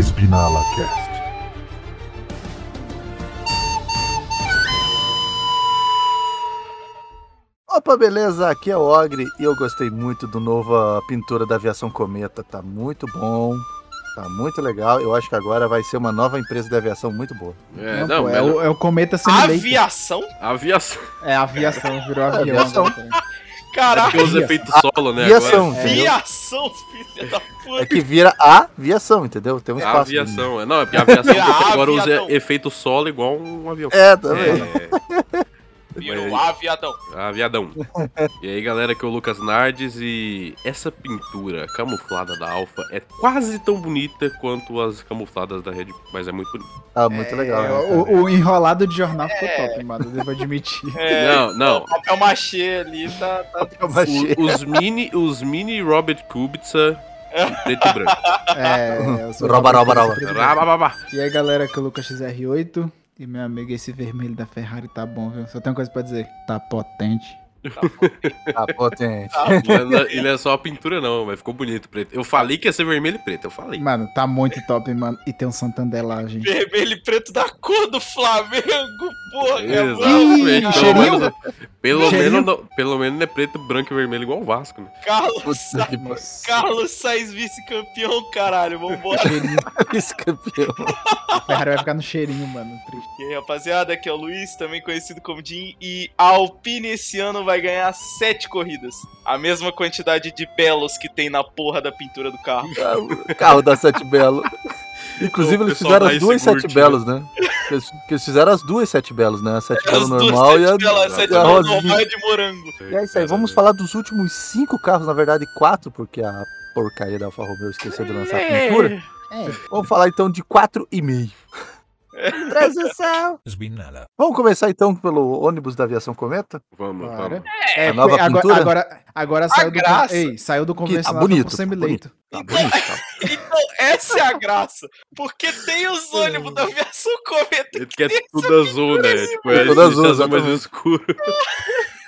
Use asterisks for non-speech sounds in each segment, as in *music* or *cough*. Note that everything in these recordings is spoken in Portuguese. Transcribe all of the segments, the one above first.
Espinala Cast. Opa, beleza? Aqui é o Ogre e eu gostei muito do nova pintura da Aviação Cometa. Tá muito bom, tá muito legal. Eu acho que agora vai ser uma nova empresa de aviação muito boa. É, Não, não, pô, é, o, é o Cometa Simulator. Aviação? aviação. É, aviação, virou *laughs* avião. aviação. É Caraca, porque os efeitos solo, né? Aviação, Agora entendeu? aviação, filha da É puta. que vira a aviação, entendeu? Tem um é espaço. aviação. é. Não, é porque a aviação É, agora usa efeito solo igual um avião. É, também. É, *laughs* Virou Mas- aviadão. aviadão. E aí, galera, que é o Lucas Nardes e essa pintura camuflada da Alpha é quase tão bonita quanto as camufladas da Red Bull, mas é muito bonita. Ah, muito legal. É, né, o, o enrolado de jornal ficou top, mano. Eu devo admitir. *laughs* É, Não, não. O papel machê ali tá. tá... O- os mini, os mini Robert Kubica preto e branco. É, eu sou Roba, roba, roba. E aí, galera, que é o Lucas XR8. E meu amigo, esse vermelho da Ferrari tá bom, viu? Só tem uma coisa pra dizer. Tá potente. Ah, potente. Não é- Ele é só a pintura, não, mas ficou bonito preto. Eu falei que ia ser vermelho e preto, eu falei. Mano, tá muito top, mano. E tem um Santander lá, gente. Vermelho e preto da cor do Flamengo, porra. é. Exatamente. Ih, Pelo cheirinho? menos, pelo, menos, não- pelo menos é preto, branco e vermelho igual o Vasco, né? Carlos, Sa... Carlos Sainz vice-campeão, caralho. Vambora. Cheirinho. Esse campeão. A Ferrari vai ficar no cheirinho, mano. Triste. E aí, rapaziada, aqui é o Luiz, também conhecido como Jim. E a Alpine esse ano vai ganhar sete corridas. A mesma quantidade de belos que tem na porra da pintura do carro. O *laughs* carro da Sete Belo. *laughs* Inclusive, eles fizeram mais as duas Sete. Belos, né? Eles, fizeram as duas Sete Belos, né? A Sete duas normal e a, sete belas, sete e a belas rosinha. normal de morango. E é isso aí, vamos falar dos últimos cinco carros, na verdade quatro, porque a porcaria da Alfa Romeo esqueceu de lançar a pintura. É, Vamos falar então de quatro e meio. Traz o céu. Vamos começar então pelo ônibus da aviação Cometa? Vamos, Bora. vamos. É, A nova agora, pintura? agora, agora saiu do, graça. ei, saiu do Que tá convencional bonito, pro tá bonito. Tá bonito, tá. *laughs* Então, essa é a graça. Porque tem os ônibus da aviação cometa. Ele quer tudo azul, né? Tipo, É é tudo azul, azul mais exatamente. *laughs*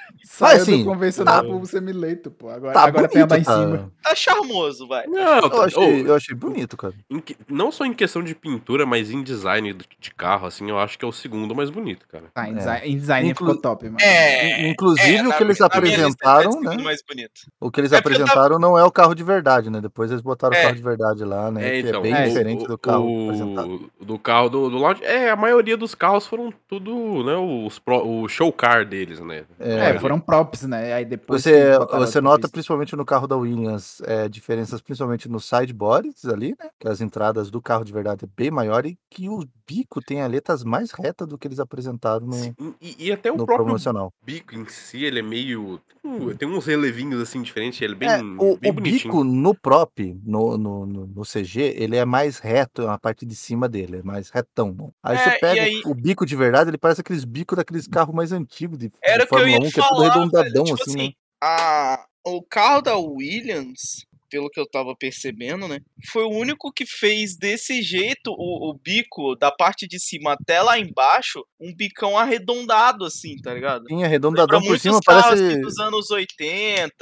escuro. Saiu assim, do convencional tá- pro Simulator, pô. Agora, Tá agora tem a bonito, lá em cima. Tá charmoso, vai. Não, Eu tá- achei, ô, eu achei bonito, cara. em não só em questão de pintura, mas em design de carro, assim, eu acho que é o segundo mais bonito, cara. Tá, em É. design, em design Inclu- ficou top, mano. É. Inclusive, é, o que eles apresentaram, é né? mais bonito. O que eles É apresentaram não é o carro de verdade, né? Depois eles botaram É. o carro de verdade lá, né? É, que então, é bem é, diferente o- do carro o- apresentado. Do carro do, do Lounge. É, a maioria dos carros foram tudo, né? Os pro- o show car deles, né? É, foram props, né? Aí depois. Você, você nota, principalmente no carro da Williams, é, diferenças principalmente nos sideboards ali, né? Que as entradas do carro de verdade é bem maior e que o bico tem aletas mais retas do que eles apresentaram no, Sim, E, e até o no próprio promocional. bico em si, ele é meio. uh, tem uns relevinhos assim diferentes, ele é bem, É, o, bem o bico no prop, no, no, no, no CG, ele é mais reto, a parte de cima dele, é mais retão. Aí É, você pega aí- o bico de verdade, ele parece aqueles bicos daqueles carros mais antigos de, de Era o que eu Fórmula ia 1, que é tudo falar, arredondadão. Tipo assim, né? assim, a... o carro da Williams, pelo que eu tava percebendo, né? Foi o único que fez desse jeito o, o bico da parte de cima até lá embaixo, um bicão arredondado, assim, tá ligado? Sim, Lembra arredondadão por muitos cima, parece... assim, dos anos 80,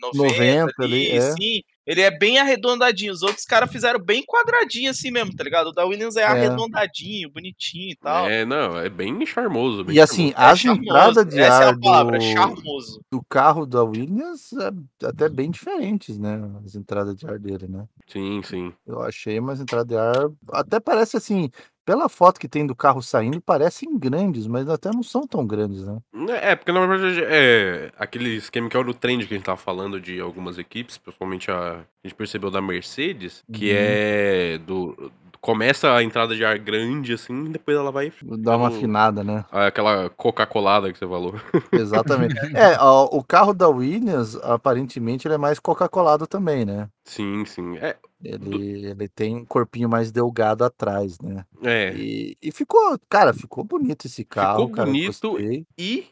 90, 90 ali, é. sim. Ele é bem arredondadinho. Os outros caras fizeram bem quadradinho assim mesmo, tá ligado? O da Williams é, arredondadinho, bonitinho e tal. É, não, é bem charmoso. Bem E assim, charmoso. É as charmoso, entradas de Essa é ar a palavra, do, charmoso. do carro da Williams é até bem diferentes, né? As entradas de ar dele, né? Sim, sim. Eu achei umas entradas de ar. Até parece assim, pela foto que tem do carro saindo, parecem grandes, mas até não são tão grandes, né? É, porque na verdade é aquele esquema que é o do trend que a gente tava falando de algumas equipes, principalmente a, a gente percebeu da Mercedes, que Uhum. é do. Começa a entrada de ar grande assim, e depois ela vai. Dá uma ficando- afinada, né? Aquela Coca-Colada que você falou. *laughs* Exatamente. *laughs* é, o carro da Williams, aparentemente, ele é mais Coca-Colado também, né? Sim, sim. É. Ele, ele tem um corpinho mais delgado atrás, né? é. E, e ficou, cara, ficou bonito esse carro, Ficou cara. bonito. E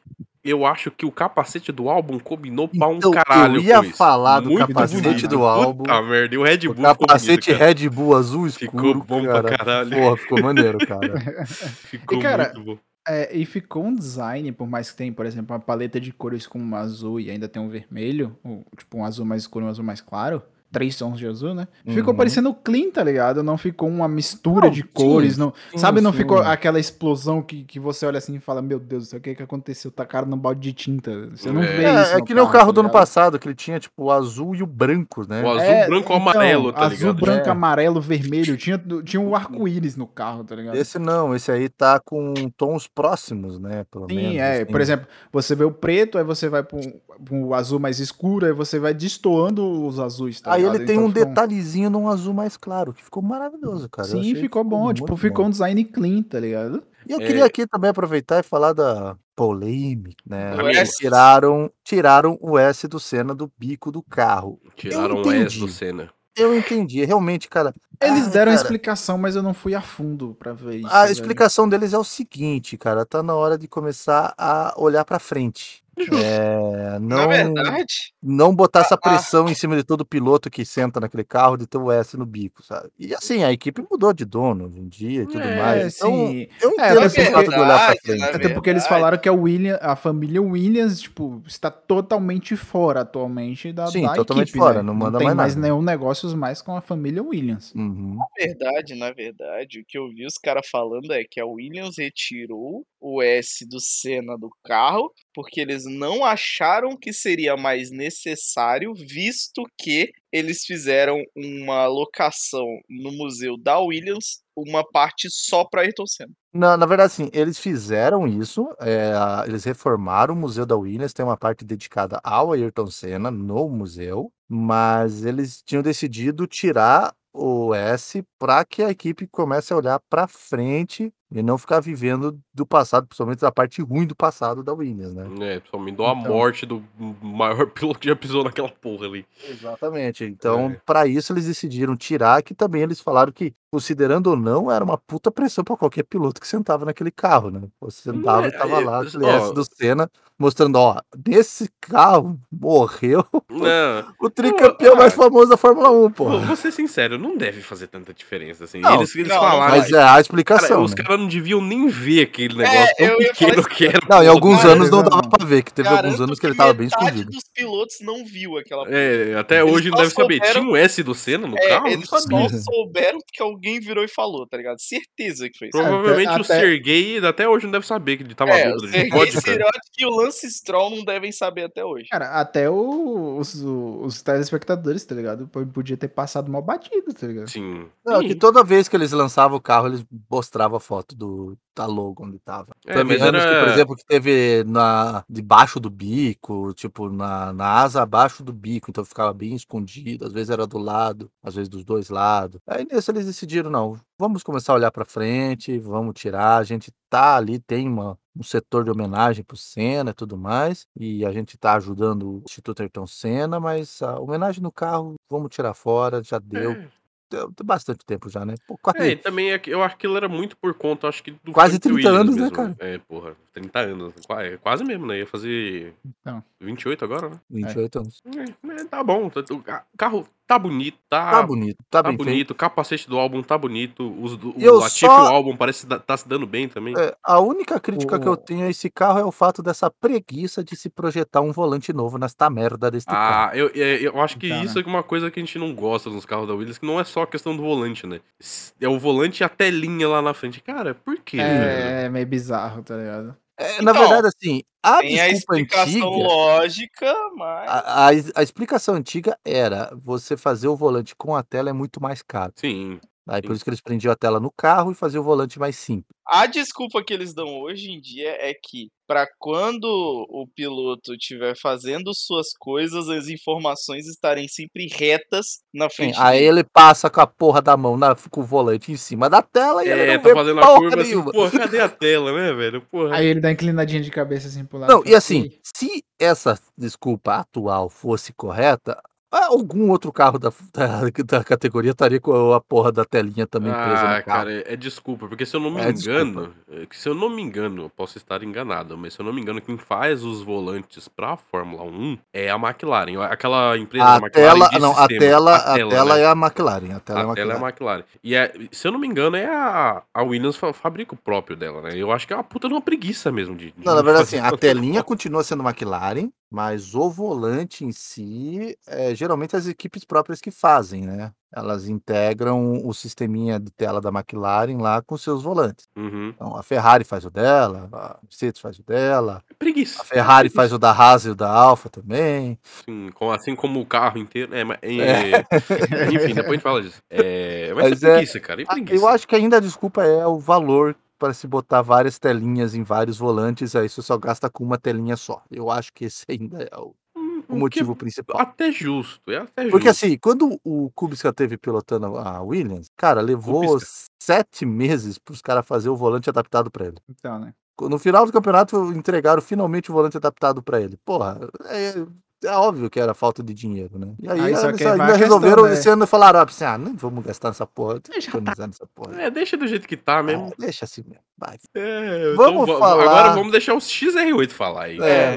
eu acho que o capacete do álbum combinou pra um Então, eu caralho. ia com isso. falar do Muito capacete bonito. do álbum. Puta merda, e o Red Bull O ficou capacete bonito. Red Bull azul escuro. Ficou bom pra cara. caralho. Porra, ficou maneiro, cara. *laughs* Ficou E, cara, muito bom. É, e ficou um design, por mais que tenha, por exemplo, uma paleta de cores com um azul e ainda tem um vermelho, ou, tipo um azul mais escuro e um azul mais claro, três tons de azul, né? Ficou Uhum. parecendo clean, tá ligado? Não ficou uma mistura Não, de sim, cores, não, sim, sabe? Não sim. ficou aquela explosão que, que você olha assim e fala, meu Deus do céu, o que que aconteceu? Tacaram no balde de tinta. Você não É. vê É, isso é no que nem o carro do tá ano ligado? passado, que ele tinha, tipo, o azul e o branco, né? O azul, É, branco ou então, amarelo, tá Azul, ligado? branco, É. amarelo, vermelho. Tinha, tinha um arco-íris no carro, tá ligado? Esse não, esse aí tá com tons próximos, né? Pelo Sim, menos. é. assim. Por exemplo, você vê o preto, aí você vai pro, pro azul mais escuro, aí você vai destoando os azuis, tá Aí ele tem Então um ficou- detalhezinho num azul mais claro, que ficou maravilhoso, cara. Eu Sim, ficou bom. Tipo, ficou bom. um design clean, tá ligado? E eu É. queria aqui também aproveitar e falar da polêmica, né? O Eles S. Tiraram, tiraram o S do Senna do bico do carro. Tiraram o entendi. S do Senna. Eu entendi, realmente, cara. Eles ai, deram a cara, explicação, mas eu não fui a fundo pra ver isso. A velho. explicação deles é o seguinte, cara, tá na hora de começar a olhar pra frente. É, Na não, verdade, não botar essa a- pressão em cima de todo piloto que senta naquele carro de ter o S no bico, sabe? E assim, a equipe mudou de dono hoje em dia e tudo É, mais. Então, sim. eu É, entendo na esse fato de olhar pra frente. na Até porque eles falaram que a, William, a família Williams, tipo, está totalmente fora atualmente da, Sim, da totalmente equipe, fora, né? não manda tem mais mais nada. nenhum negócios mais com a família Williams. Uhum. Na verdade, na verdade, o que eu vi os caras falando é que a Williams retirou o S do Senna do carro porque eles não acharam que seria mais necessário, visto que eles fizeram uma locação no museu da Williams, uma parte só para Ayrton Senna. Na, na verdade, assim, eles fizeram isso, é, eles reformaram o Museu da Williams, tem uma parte dedicada ao Ayrton Senna no museu, mas eles tinham decidido tirar o S para que a equipe comece a olhar para frente e não ficar vivendo do passado, principalmente da parte ruim do passado da Williams, né? É, principalmente deu a Então. morte do maior *laughs* piloto que já pisou naquela porra ali. Exatamente. Então, É. para isso eles decidiram tirar, que também eles falaram que, considerando ou não, era uma puta pressão para qualquer piloto que sentava naquele carro, né? Você sentava é, e tava é, lá, S do Senna, mostrando, ó, nesse carro morreu *laughs* Não, o tricampeão ah, mais famoso da Fórmula 1, pô. vou, ser sincero, não deve fazer tanta diferença assim. Não, eles eles não, falaram. Mas é a cara, explicação, os né? caras não deviam nem ver aquele negócio eu tão pequeno que era. *laughs* Não, em alguns Cara, anos não dava pra ver, que teve alguns anos que ele tava bem escondido. dos pilotos não viu aquela É, até Eles hoje não só deve saber. Tinha um S do Senna no É, carro? Eles não só sabia. *laughs* souberam porque alguém virou e falou, tá ligado? Certeza que foi isso. Provavelmente Até- o até- Sergei até hoje não deve saber que ele tava É, o bêbado de Sergei e o Lance Stroll não devem saber até hoje. Cara, até o- os, o- os telespectadores, tá ligado? Podia ter passado mal batido, tá ligado? Sim. Não, Sim. que toda vez que eles lançavam o carro, eles mostravam a foto do, da logo onde tava. É, Teve anos que, por era- exemplo, que teve na, debaixo do bico, tipo, na, na asa abaixo do bico, então ficava bem escondido, às vezes era do lado, às vezes dos dois lados. Aí nisso eles decidiram, não, vamos começar a olhar pra frente, vamos tirar, a gente tá ali, tem uma, um setor de homenagem pro Senna e tudo mais, e a gente tá ajudando o Instituto Ayrton Senna, mas a homenagem no carro, vamos tirar fora, já deu, É. deu, deu bastante tempo já, né? Pô, quase, É, e também é que eu acho que ele era muito por conta, acho que do Quase Frank 30 Williams anos, né, mesmo. cara? É, porra, 30 anos. É Quase mesmo, né? Ia fazer Então. 28 agora, né? 28 anos. É, é, tá bom. tá- O ca- carro tá bonito, tá, Tá bonito, tá, tá bonito. O capacete do álbum tá bonito. Os, do, E eu o Latifi só- o álbum parece que tá se dando bem também. É, a única crítica que eu O- tenho a esse carro é o fato dessa preguiça de se projetar um volante novo nesta merda deste carro. Ah, eu, é, eu acho que Tá, isso é uma coisa que a gente não gosta nos carros da Williams, que não é só a questão do volante, né? É o volante e a telinha lá na frente. Cara, por quê? velho? É, meio bizarro, tá ligado? É, na Então, verdade, assim, a Tem a desculpa explicação antiga. lógica, mas. A, a, a explicação antiga era você fazer o volante com a tela é muito mais caro. Sim. Aí por Sim. isso que eles prendiam a tela no carro e faziam o volante mais simples. A desculpa que eles dão hoje em dia é que, pra quando o piloto estiver fazendo suas coisas, as informações estarem sempre retas na Sim, frente aí dele. ele passa com a porra da mão na- com o volante em cima da tela e ele É, não tá vê fazendo a porra curva assim, porra, cadê a *laughs* tela, né, velho? Porra. Aí ele dá inclinadinha de cabeça assim pro lado. Não, e assim, "Ei, se essa desculpa atual fosse correta, algum outro carro da, da, *laughs* da categoria estaria com a porra da telinha também presa Ah, no carro. cara, é, é desculpa, porque se eu não me É engano, é se eu não me engano, eu posso estar enganado, mas se eu não me engano, quem faz os volantes pra Fórmula 1 é a McLaren, aquela empresa A da McLaren tela, não, a sistema. tela, a tela né? é a McLaren, a tela é a A tela é McLaren. a McLaren. E é, se eu não me engano, é a, a Williams fa- fabrica o próprio dela, né? Eu acho que é uma puta de uma preguiça mesmo de. de Não, na verdade, assim, *laughs* a telinha continua sendo McLaren, Mas o volante em si, é geralmente as equipes próprias que fazem, né? Elas integram o sisteminha de tela da McLaren lá com seus volantes. Uhum. Então, a Ferrari faz o dela, a Mercedes faz o dela, Preguiça. a Ferrari faz o da Haas e o da Alfa também. Com- assim como o carro inteiro. É, mas- é, Enfim, depois a gente fala disso. *laughs* É, mas, Mas é é- preguiça, cara. Preguiça. Eu acho que ainda a desculpa é o valor para se botar várias telinhas em vários volantes, aí você só gasta com uma telinha só. Eu acho que esse *laughs* ainda é o, Hum, o motivo é principal. Até justo. É até Porque justo. assim, quando o Kubica teve pilotando a Williams, cara, levou Kubica. sete meses para os caras fazer o volante adaptado para ele. Então, né? No final do campeonato, entregaram finalmente o volante adaptado para ele. Porra, é, é óbvio que era falta de dinheiro, né? E aí, Aí só eles ainda questão, resolveram né? esse ano e falaram: ah, assim, ah, não vamos gastar nessa porra, Deixa economizar nessa porra. É, deixa do jeito que tá mesmo. É, deixa assim mesmo. Vai. É, Vamos va- falar- Agora vamos deixar os XR8 falar aí. É.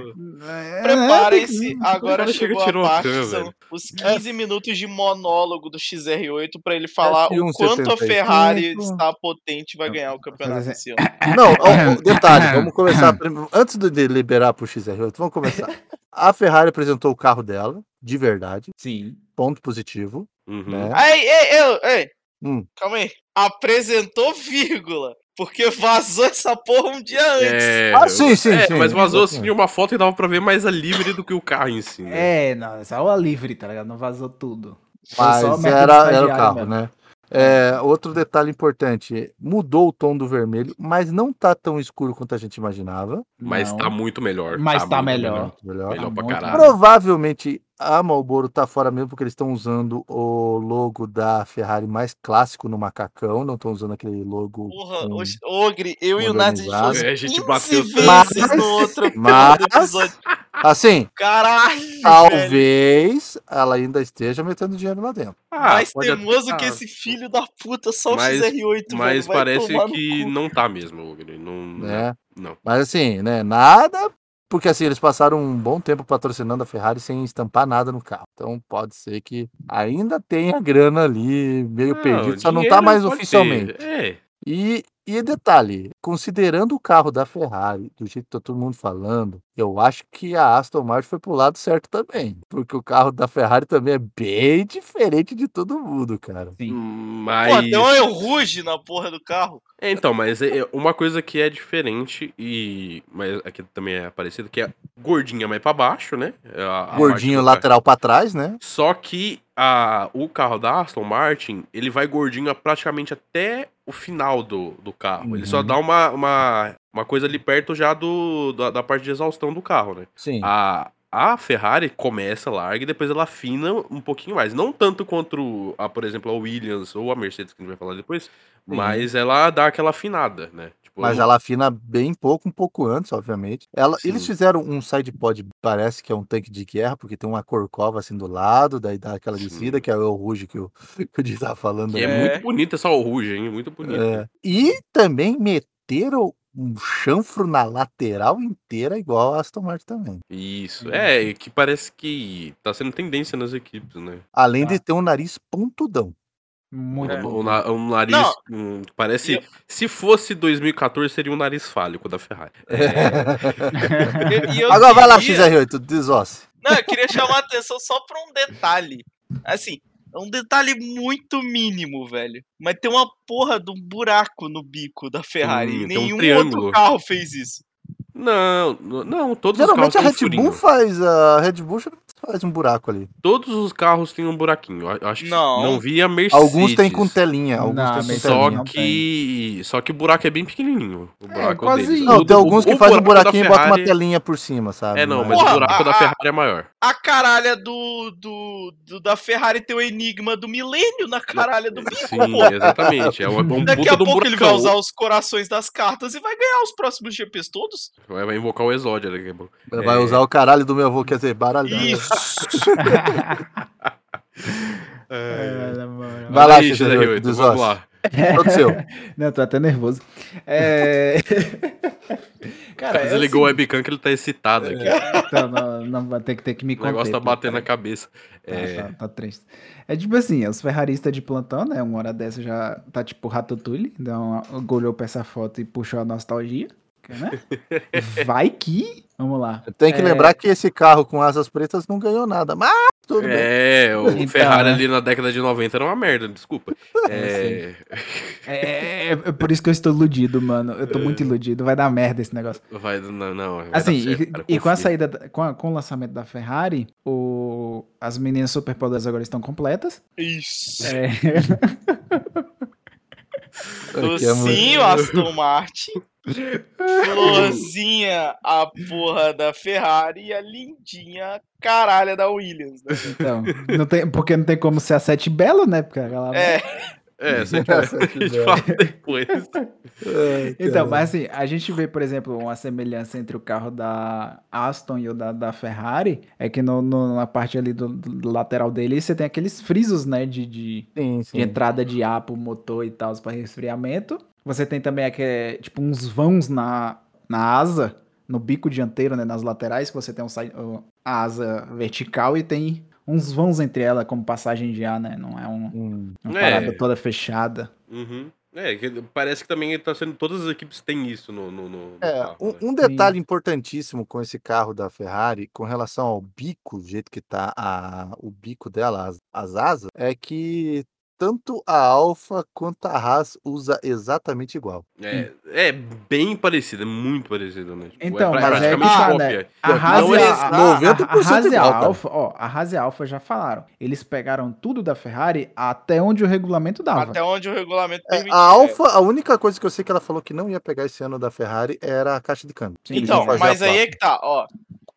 Preparem-se, É, agora agora chegou chega, tirou a parte, são os 15 minutos de monólogo do XR8 pra ele falar o 1,75. quanto a Ferrari está potente e vai ganhar o campeonato esse ano. Não, ó, ó, *coughs* detalhe, vamos começar. *coughs* Antes de de liberar pro XR8, vamos começar. *laughs* A Ferrari apresentou o carro dela, de verdade, Sim. ponto positivo, Uhum. né? Ei, ei, ei, ei, Hum. calma aí. Apresentou vírgula, porque vazou essa porra um dia antes. É, Ah, sim, sim, é, sim, Mas vazou assim uma foto e dava pra ver mais a livre do que o carro em si. Né? É, não, só a livre, tá ligado? Não vazou tudo. Mas era, era o carro, mesmo. né? É, outro detalhe importante, mudou o tom do vermelho, mas não tá tão escuro quanto a gente imaginava. Mas Não. tá muito melhor. Mas tá muito melhor. Melhor. Melhor pra Muito caralho. Provavelmente a Marlboro tá fora mesmo porque eles estão usando o logo da Ferrari mais clássico no macacão, não estão usando aquele logo. Porra, Ogre, eu e o Nath a gente É, a gente 15 bateu vezes tanto. no outro *laughs* Mas- episódio. Assim, Caralho, velho. talvez ela ainda esteja metendo dinheiro lá dentro. Ah, Mais até- teimoso que ah, esse filho da puta, só Mas- o XR8, Mas velho, parece que não tá mesmo, Ogre. Não, Né? não. Mas assim, né? Nada. Porque assim, eles passaram um bom tempo patrocinando a Ferrari sem estampar nada no carro. Então pode ser que ainda tenha grana ali, meio Não, perdido, só não tá mais oficialmente. É. E, e detalhe, considerando o carro da Ferrari, do jeito que tá todo mundo falando, eu acho que a Aston Martin foi pro lado certo também. Porque o carro da Ferrari também é bem diferente de todo mundo, cara. Sim. Mas. Pô, um Eu Ruge na porra do carro. É, então, mas é é uma coisa que é diferente e. Mas aqui também é parecido, que é gordinha mais pra baixo, né? É a- a Gordinho lateral pra trás, né? Só que a, o carro da Aston Martin, ele vai gordinho praticamente até o final do, do carro. Ele só Uhum. dá uma, uma, uma coisa ali perto já do, da, da parte de exaustão do carro, né? Sim. A, a Ferrari começa larga e depois ela afina um pouquinho mais. Não tanto quanto, a, por exemplo, a Williams ou a Mercedes, que a gente vai falar depois, mas ela dá aquela afinada, né? Mas ela afina bem pouco, um pouco antes, obviamente. Ela, Sim. eles fizeram um side pod, parece que é um tanque de guerra, porque tem uma corcova assim do lado, daí dá aquela Sim. descida, que é o Ruge que o, *laughs* Di tava falando. Que é, muito bonita essa Rouge, hein? Muito bonita. É. E também meteram um chanfro na lateral inteira, igual a Aston Martin também. Isso. É, e que parece que tá sendo tendência nas equipes, né? Além Tá. de ter um nariz pontudão. Muito É. bom. Um, um nariz. Um- parece. Eu- Se fosse 2014, seria um nariz fálico da Ferrari. É, *laughs* E- e Agora vai lá, queria- XR8, desosse. Não, eu queria chamar a atenção só pra um detalhe. Assim, é um detalhe muito mínimo, velho. Mas tem uma porra de um buraco no bico da Ferrari. Sim, e tem um nenhum triângulo. outro carro fez isso. Não, não, todos Geralmente a os carros Red têm um Bull faz. A Red Bull faz um buraco ali. Todos os carros têm um buraquinho. Eu acho que Não. não vi a Mercedes. Alguns tem com telinha. Alguns Não, telinha. Só que. Só que o buraco é bem pequenininho. O buraco quase deles. Não, O- tem alguns o que fazem um da buraquinho e botam uma telinha por cima, sabe? É, não, mas Mas- o Porra, buraco da a- Ferrari é maior. A caralha do, do, do- da Ferrari tem o enigma do milênio na caralha do bico. Sim, exatamente. É um, é um Daqui a um pouco ele vai usar os corações das cartas e vai ganhar os próximos GPs todos. Vai vai invocar o Exódio daqui a pouco. Vai É. usar o caralho do meu avô, quer dizer, baralhão. Isso. *laughs* É. Vai lá, Aí, XR8, XR8, desosse. vamos lá. Todo seu. *laughs* Não, tô até nervoso. É... *laughs* Cara, é Desligou o assim, webcam que ele tá excitado aqui. então, não, não vai ter que ter que me O negócio tá conter, batendo na cabeça. Tá, É, tá, tá triste. É tipo assim, os ferraristas de plantão, né? Uma hora dessa já tá tipo Ratatouille, uma, golhou pra essa foto e puxou a nostalgia. Né? *laughs* Vai que. Vamos lá. Tem que É. lembrar que esse carro com asas pretas não ganhou nada, mas tudo bem. É, o Então, Ferrari né? ali na década de 90 era uma merda, desculpa. *laughs* É, É, é por isso que eu estou iludido, mano. Eu tô muito iludido. Vai dar merda esse negócio. vai, não, não, vai Assim, dar certo, e, cara, e com a saída, da- com, a- com o lançamento da Ferrari, o, as meninas superpoderosas agora estão completas. Isso. É, *laughs* é Docinho, Aston Martin. Florzinha, a porra da Ferrari. E a lindinha caralha da Williams. né? então, não tem, porque não tem como ser a Sete Belo, né? Porque ela, É, É, você *laughs* Essa a depois. Ai, Então, mas assim, a gente vê, por exemplo, uma semelhança entre o carro da Aston e o da, da Ferrari, é que no, no- na parte ali do, do lateral dele você tem aqueles frisos, né, de, de, Sim, sim. de entrada de ar pro motor e tal, para resfriamento. Você tem também aquele, tipo, uns vãos na, na asa, no bico dianteiro, né, nas laterais, que você tem um, o- a asa vertical e tem uns vãos entre ela como passagem de ar, né, não é um- Hum. uma É. parada toda fechada. Uhum. É, parece que também tá sendo. Todas as equipes têm isso no, no, no- É, carro, um, né? um detalhe importantíssimo com esse carro da Ferrari, com relação ao bico, do jeito que tá a, o bico dela, as, as asas, é que tanto a Alfa quanto a Haas usa exatamente igual. É, é bem parecido, é muito parecido, né? Tipo, Então, pra- mas é tá, cópia. né? A Haas não e é a, a, a, 90% a Haas e a. Alfa, ó, a Haas e a Alfa já falaram. Eles pegaram tudo da Ferrari até onde o regulamento dava. até onde o regulamento É, permite. a Alfa, a única coisa que eu sei que ela falou que não ia pegar esse ano da Ferrari era a caixa de câmbio. Sim, Então, mas aí é que tá, ó.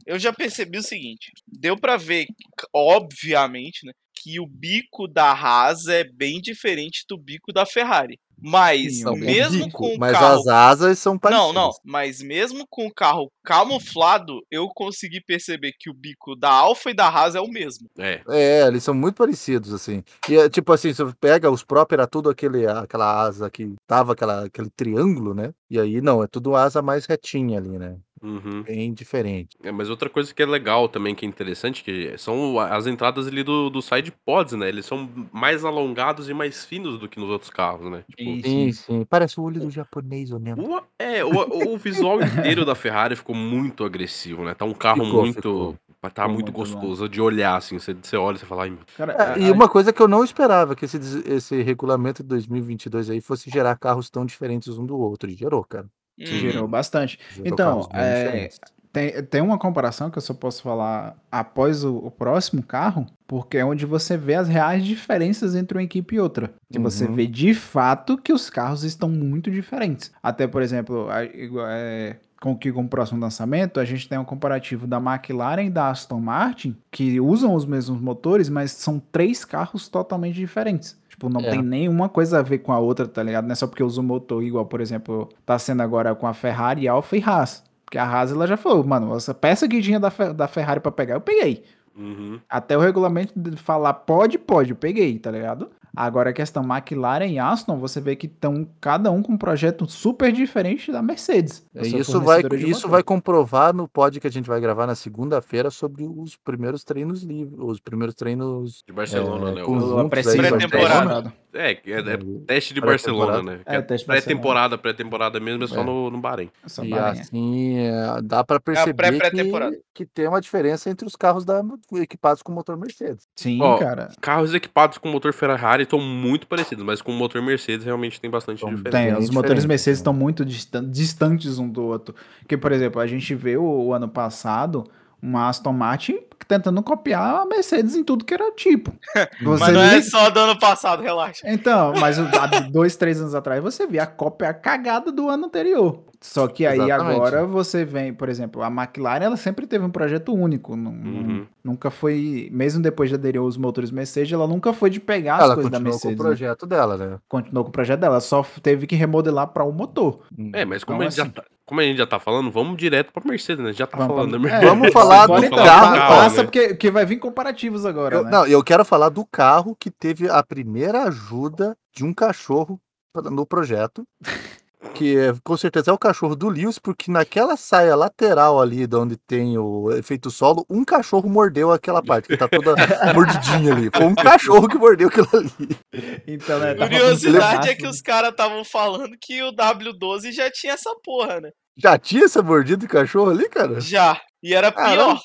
Eu já percebi o seguinte, deu pra ver, obviamente, né, que o bico da Haas é bem diferente do bico da Ferrari. Mas Sim, o mesmo bico, com o mas carro as asas são parecidas. Não, não, mas mesmo com o carro camuflado, eu consegui perceber que o bico da Alfa e da Haas é o mesmo. É. É, eles são muito parecidos, assim. E é, tipo assim, você pega os próprios, era tudo aquele, aquela asa que tava aquela, aquele triângulo, né? E aí, não, é tudo asa mais retinha ali, né? Uhum. Bem diferente. É, mas outra coisa que é legal também, que é interessante, que são as entradas ali do, do side pods, né? Eles são mais alongados e mais finos do que nos outros carros, né? Tipo, Sim, Sim, sim. Parece o olho do japonês olhando. o, é, o, o visual *laughs* inteiro da Ferrari ficou muito agressivo, né? Tá um carro Ficou, muito. ficou. Tá Ficou muito muito bom. gostoso de olhar, assim. Você, você olha e você fala, ai, meu Cara, É, a- e a- uma coisa que eu não esperava, que esse, esse regulamento de 2022 aí fosse gerar carros tão diferentes um do outro. E gerou, cara. Hum, gerou bastante. Gerou Então, é. Tem, tem uma comparação que eu só posso falar após o, o próximo carro, porque é onde você vê as reais diferenças entre uma equipe e outra. Que você Uhum. vê de fato que os carros estão muito diferentes. Até, por exemplo, é, com que com o próximo lançamento, a gente tem um comparativo da McLaren e da Aston Martin, que usam os mesmos motores, mas são três carros totalmente diferentes. Tipo, não É. tem nenhuma coisa a ver com a outra, tá ligado? Não é só porque usa o motor igual, por exemplo, tá sendo agora com a Ferrari, Alfa e Haas. Porque a Haas ela já falou, mano, essa peça que tinha da, da Ferrari pra pegar, eu peguei. Uhum. Até o regulamento de falar pode, pode, eu peguei, tá ligado? Agora a questão McLaren e Aston, você vê que estão cada um com um projeto super diferente da Mercedes. É, Isso, vai, isso vai comprovar no pod que a gente vai gravar na segunda-feira sobre os primeiros treinos livres, os primeiros treinos De Barcelona, É, né? pré-temporada. É, é, é Uhum. teste de. Barcelona, né? É, teste de Barcelona. Pré-temporada, pré-temporada mesmo é só É. no, no Bahrein. Essa E barinha. assim, é, dá pra perceber pré-pré-temporada. que, que tem uma diferença entre os carros da, equipados com motor Mercedes. Sim, Ó, cara. Carros equipados com motor Ferrari estão muito parecidos, mas com motor Mercedes realmente tem bastante Então, diferença. Tem, os motores diferente, Mercedes né? estão muito distan- distantes um do outro. Porque, por exemplo, a gente vê o, o ano passado uma Aston Martin tentando copiar a Mercedes em tudo que era tipo. *laughs* Você Mas não é liga- só do ano passado, relaxa. Então, mas o- há *laughs* dois, três anos atrás você via a cópia cagada do ano anterior. Só que aí Exatamente. agora você vem, por exemplo, a McLaren ela sempre teve um projeto único. nu- Uhum. Nunca foi, mesmo depois de aderir aos motores Mercedes, ela nunca foi de pegar as Ela coisas da continuou com o Mercedes. né? projeto dela, né? Continuou com o projeto dela, só teve que remodelar para o motor. É, mas como, Então, assim- já tá, como a gente já tá falando, vamos direto pra Mercedes, né? Já tá Vamos falando, né? É, Vamos falar do então, carro, Passa né? porque, porque vai vir comparativos agora, Eu, né? Não, eu quero falar do carro que teve a primeira ajuda de um cachorro no projeto. Que é, com certeza é o cachorro do Lewis, porque naquela saia lateral ali, de onde tem o efeito solo, um cachorro mordeu aquela parte, que tá toda *laughs* mordidinha ali. Foi um cachorro que mordeu aquilo ali. Então, né, Curiosidade é que os caras estavam falando que o W12 já tinha essa porra, né? Já tinha essa mordida de cachorro ali, cara? Já. E era Caramba. pior.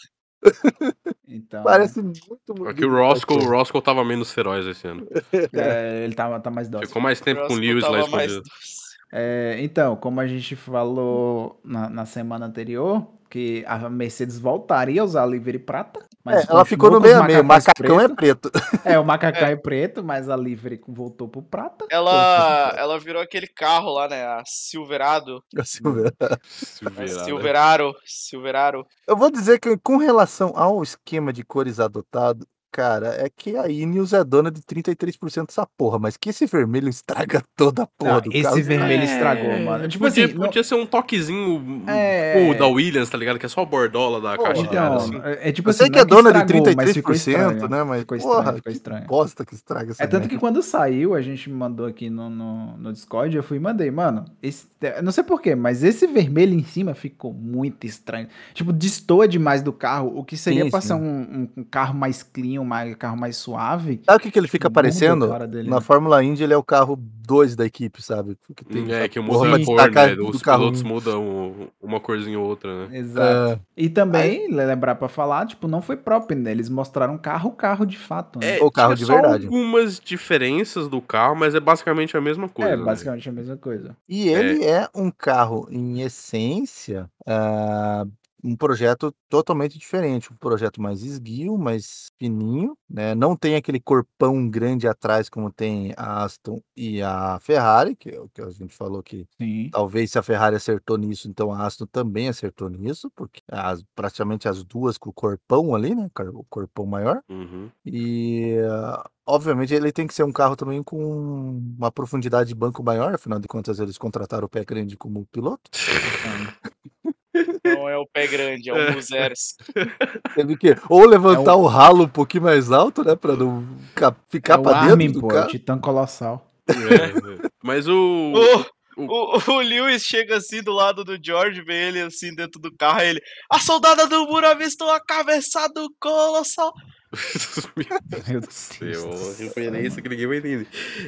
Então, Parece muito mordida Aqui o de Roscoe, o. Roscoe tava menos feroz esse ano. é, ele tá, tá mais dócil. Ficou mais tempo com o Lewis lá tava mais escondido. doce. É, então, como a gente falou na, na semana anterior, que a Mercedes voltaria a usar a livery prata. Mas É, ela ficou no meio a meio. Macacão é preto. preto. *laughs* É, o macacão é. preto, mas a livery voltou pro prata. Ela, ela virou aquele carro lá, né? A Silverado. Assim, velho. A Silveirada. *laughs* Silveraro. Silveraro. Eu vou dizer que com relação ao esquema de cores adotado, cara, é que a Ineos é dona de 33% dessa porra, mas que esse vermelho estraga toda a porra Não, do esse carro. vermelho É, estragou, mano. Tipo podia, assim, não- podia ser um toquezinho É. pô, da Williams, tá ligado? Que é só a bordola da Porra, caixa. Então, assim. é, é tipo Eu sei assim, que não é dona de estragou, ficou 33%, estranho. né? Mas, Ficou estranho, porra, ficou que estranho. bosta que estraga essa É tanto que quando saiu, a gente mandou aqui no, no, no Discord, eu fui e mandei, mano, esse, não sei porquê, mas esse vermelho em cima ficou muito estranho. Tipo, destoa demais do carro, o que seria Sim, pra sim. ser um, um- um carro mais clean, mais- carro mais suave. Sabe o que, que ele fica Muda a parecendo? cara dele, Na né? Fórmula Indy ele é o carro 2 da equipe, sabe? Que tem É, essa que muda pra a cor, destacar né? Os carro pilotos um. mudam uma corzinha ou outra, né? Exato. É, E também, lembrar pra falar, tipo, não foi próprio, né? Eles mostraram carro, carro de fato, né? É, O carro de verdade. algumas diferenças do carro, mas é basicamente a mesma coisa. É, né? basicamente a mesma coisa. E ele é. um carro, em essência, ah, um projeto totalmente diferente. Um projeto mais esguio, mais fininho, né? Não tem aquele corpão grande atrás como tem a Aston e a Ferrari, que é o que a gente falou que Sim. talvez se a Ferrari acertou nisso, então a Aston também acertou nisso, porque as- praticamente as duas com o corpão ali, né? O corpão maior. Uhum. E obviamente ele tem que ser um carro também com uma profundidade de banco maior, afinal de contas eles contrataram o pé grande como piloto. *laughs* Não é o pé grande, é o Buzeres. *laughs* Teve que ou levantar o ralo um pouquinho mais alto, né, para não ca- ficar É o para dentro Armin, do pô, é o carro. Titã Colossal. É, é. Mas *laughs* o. O, o, o Lewis chega assim do lado do George, vê ele assim dentro do carro, ele. A soldada do muro avistou a cabeça do colossal. Meu Deus, do céu. referência que ninguém vai entender.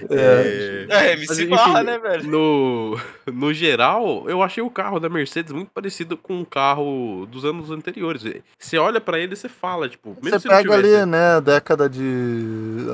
É. É, Mas, MC enfim, Barra, né, velho? No, no geral, eu achei o carro da Mercedes muito parecido com o carro dos anos anteriores. Você olha pra ele e você fala, tipo, mesmo Você se não pega tivesse- ali, né, década de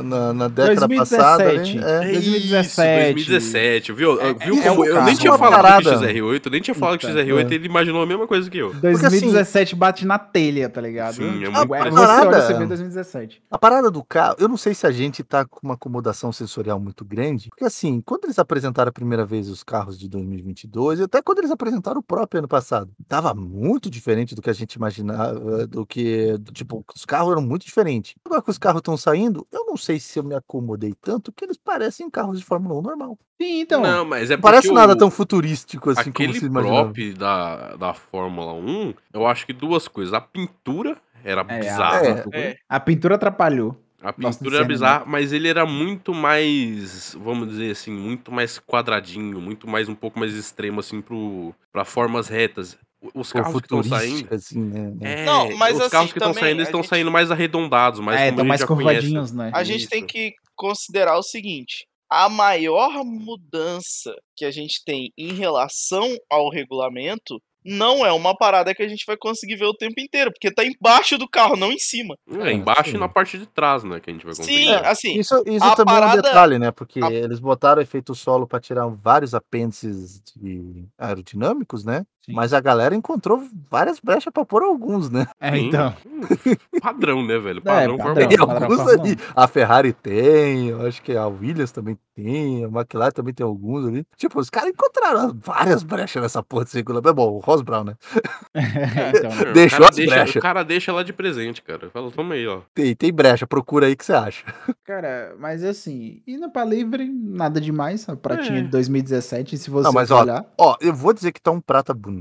na, na década 2017. passada, ali, É é. 2017. 2017, 2017, viu? É- viu é como- um eu carro. nem tinha falado do XR8, eu nem tinha falado que o Então, XR8 é. ele imaginou a mesma coisa que eu. 2017 bate na telha, tá ligado? Sim, é Tipo, muito é, parecido. você olha, Parada. você vê 2017. A parada do carro, eu não sei se a gente tá com uma acomodação sensorial muito grande, porque assim, quando eles apresentaram a primeira vez os carros de 2022, e até quando eles apresentaram o próprio ano passado, tava muito diferente do que a gente imaginava, do que, do, tipo, os carros eram muito diferentes. Agora que os carros estão saindo, eu não sei se eu me acomodei tanto que eles parecem carros de Fórmula 1 normal. Sim, então. não, mas é Não parece nada o- tão futurístico assim como Aquele se imaginava. prop da, da Fórmula 1, eu acho que duas coisas. A pintura era É, bizarra. É. É. A pintura atrapalhou. A pintura era cena, bizarra, mas ele era muito mais, vamos dizer assim, muito mais quadradinho, muito mais, um pouco mais extremo, assim, pro, pra formas retas. Os Pô, carros que estão saindo. assim, né? É, Não, mas os assim, carros que estão saindo, eles a estão gente- saindo mais arredondados, mais é, estão a mais gente já conhece. curvadinhos, né? A gente tem Isso. que considerar o seguinte: a maior mudança que a gente tem em relação ao regulamento não é uma parada que a gente vai conseguir ver o tempo inteiro, porque tá embaixo do carro, não em cima. É, embaixo sim. e na parte de trás, né, que a gente vai conseguir. Sim, É, assim, Isso, isso a também é um parada- detalhe, né? Porque a- eles botaram efeito solo para tirar vários apêndices de aerodinâmicos, né? Sim. Mas a galera encontrou várias brechas para pôr alguns, né? É, então. Padrão, né, velho? É, Padrão padrão. Fórmula Tem padrão alguns Fórmula ali. A Ferrari tem, eu acho que a Williams também tem, a McLaren também tem alguns ali. Tipo, os caras encontraram várias brechas nessa porra de regulamento. Bom, o Ross Brown, né? *laughs* então. É, o Deixou as deixa- brechas. O cara deixa lá de presente, cara. Fala, toma aí, ó. Tem, tem brecha, procura aí que você acha. Cara, mas assim, indo pra livre, nada demais. A pratinha É. de 2017, se você Não, mas ó, olhar. ó, eu vou dizer que tá um prata bonito.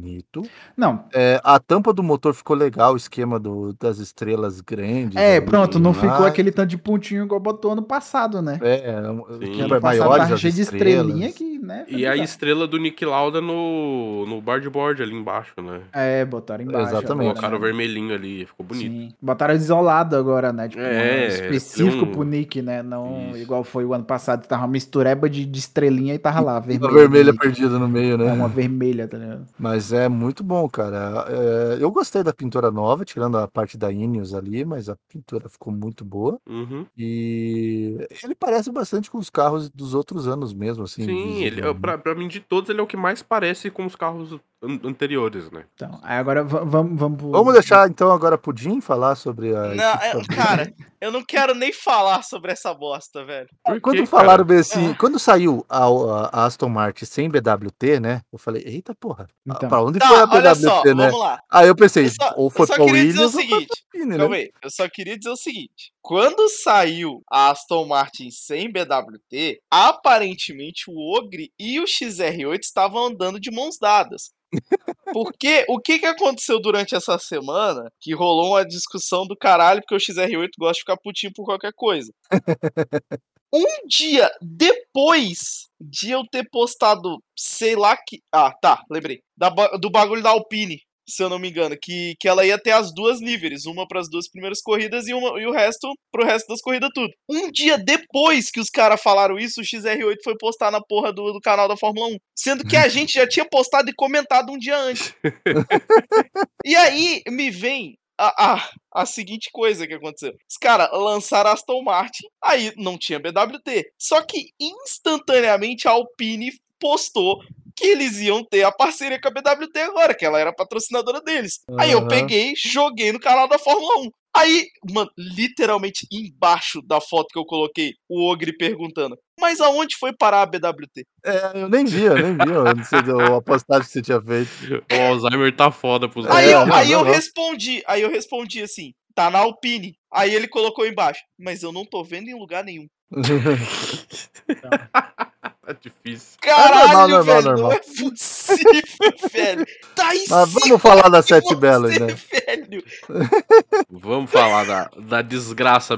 Não, É, a tampa do motor ficou legal, o esquema do, das estrelas grandes. é, ali, pronto, não ficou aquele tanto de pontinho igual botou ano passado, né? É, que Ano passado maiores tava as cheio de estrelas. estrelinha que né? E a estrela do Nick Lauda no, no board ali embaixo, né? É, botaram embaixo. Exatamente. agora, Colocaram o né? vermelhinho ali, ficou bonito. Sim. Botaram isolado agora, né? Tipo, É, um específico um- pro Nick, né? Não Isso. igual foi o ano passado, tava uma mistureba de, de estrelinha e tava lá, Uma vermelho. vermelha perdida no meio, né? É uma vermelha, tá ligado? Mas é muito bom, cara. É, eu gostei da pintura nova, tirando a parte da Ineos ali, mas a pintura ficou muito boa. Uhum. E ele parece bastante com os carros dos outros anos mesmo, assim. Sim, ele, visivelmente. pra, pra mim, de todos, ele é o que mais parece com os carros anteriores, né? Então, aí agora va- vamos vamos pro- Vamos deixar então agora pro Jim falar sobre a. Não, equipe é- cara, eu não quero nem falar sobre essa bosta, velho. Por Quando falaram cara? assim, quando saiu a, a Aston Martin sem BWT, né? Eu falei, eita porra, Então. pra onde Tá, foi a olha só, BWT, né? vamos lá. Aí eu pensei, Eu só- ou eu foi só pra queria dizer o Williams ou foi pra Calma né? aí, eu só queria dizer o seguinte: quando saiu a Aston Martin sem BWT, aparentemente o Ogre e o XR8 estavam andando de mãos dadas. Porque o que, que aconteceu durante essa semana que rolou uma discussão do caralho, porque o XR8 gosta de ficar putinho por qualquer coisa. *laughs* Um dia depois de eu ter postado, sei lá que. Ah, tá, lembrei. Da do bagulho da Alpine, se eu não me engano. Que, que ela ia ter as duas líveres, uma para as duas primeiras corridas e, uma, e o resto pro resto das corridas tudo. Um dia depois que os caras falaram isso, o XR8 foi postar na porra do, do canal da Fórmula 1. Sendo que a gente já tinha postado e comentado um dia antes. *laughs* e aí me vem a, a, a seguinte coisa que aconteceu. Os caras lançaram Aston Martin, aí não tinha BWT. Só que instantaneamente a Alpine postou que eles iam ter a parceria com a BWT agora, que ela era patrocinadora deles. Aí eu peguei, joguei no canal da Fórmula 1. Aí, mano, literalmente embaixo da foto que eu coloquei, o Ogre perguntando: Mas aonde foi parar a BWT? É, eu nem vi, eu nem vi, eu não sei a postagem que você tinha feito. O Alzheimer tá foda pros Aí, É, eu, não, aí eu não. respondi, aí eu respondi assim: Tá na Alpine. Aí ele colocou embaixo: Mas eu não tô vendo em lugar nenhum. *laughs* Tá difícil. Caralho, normal, normal, velho, normal. não é possível, *laughs* velho. Tá em Mas vamos falar de Sete Belas, né? velho. Vamos falar da, da desgraça.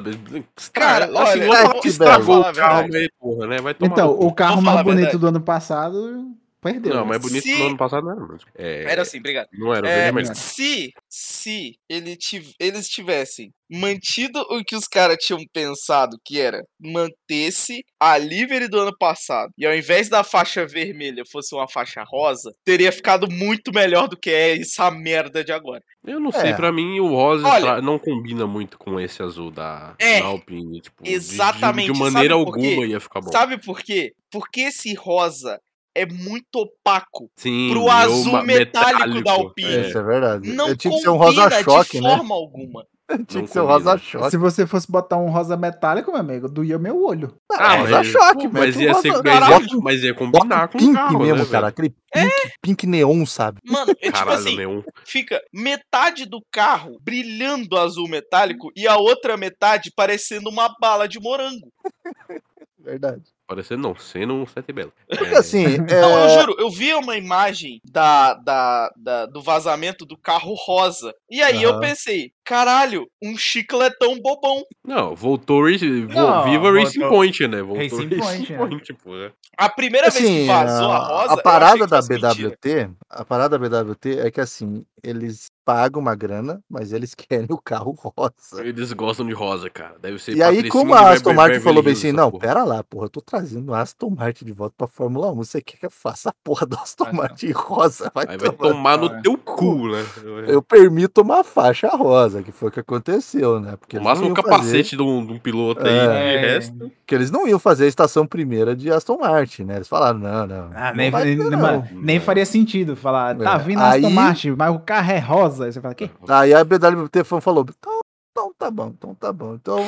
Estra- Cara, assim, olha, vou estragou o carro, mas, porra, né? Vai tomar Então, o carro mais bonito verdade. do ano passado perdeu. Não, né? mas bonito Se- no ano passado não era mesmo. É, Era assim, obrigado. Não era, É, melhor. se se ele tiv- eles tivessem mantido o que os caras tinham pensado, que era manter-se a livery do ano passado, e ao invés da faixa vermelha fosse uma faixa rosa, teria ficado muito melhor do que é essa merda de agora. Eu não sei, É. pra mim o rosa Olha- não combina muito com esse azul da, É, da Alpine. Tipo, de- de- exatamente, De, maneira alguma ia ficar bom. Sabe por quê? Porque esse rosa é muito opaco Sim, pro azul uma- metálico da Alpine. é. Isso é verdade. Não Eu tinha que ser combina um rosa choque, de né? forma alguma. *laughs* Tinha Não que ser um combina. rosa choque. Se você fosse botar um rosa metálico, meu amigo, doía meu olho. Ah, rosa mas, choque, pô, mas ia rosa- ser, mas, ia, mas ia combinar um com o pink carro, mesmo, né, cara. Aquele pink, pink neon, sabe? Mano, é tipo Caralho, assim, neon. fica metade do carro brilhando azul metálico e a outra metade parecendo uma bala de morango. *laughs* Verdade. Parecendo não, sendo um sete belo. Porque *laughs* assim, Não, eu é, juro, eu vi uma imagem da, da, da- do vazamento do carro rosa. E aí eu Aham. pensei, caralho, um chicletão bobão. Não, voltou Não, Viva Racing voltou- Point, né? Voltou Racing Racing Point, né? Point, pô. é. A primeira vez assim, que vazou a, rosa. eu parada da fosse mentira. BWT, a parada da BWT é que assim, eles pagam uma grana, mas eles *laughs* querem o carro rosa. Eles gostam de rosa, cara. Deve ser E aí, como de a Aston Martin Beverly falou bem assim, não, porra. pera lá, porra, eu tô trazendo a Aston Martin de volta pra Fórmula 1, você quer que eu faça a porra da Aston Mas não. Martin rosa? Vai Aí vai tomar tomar no cara. teu cu, né? Eu permito uma faixa rosa, que foi o que aconteceu, né? Porque não máximo um iam capacete fazer, de, um, de um piloto aí, É. de resto. que eles não iam fazer a estação primeira de Aston Martin, né? Eles falaram, não, não. Ah, não nem, vai ter, nem- não. nem Não. faria sentido falar, tá É, vindo a Aston aí- Martin, mas o carro é rosa. Aí você fala, quê? Aí a BWT falou, então, então tá bom, então tá bom. Então,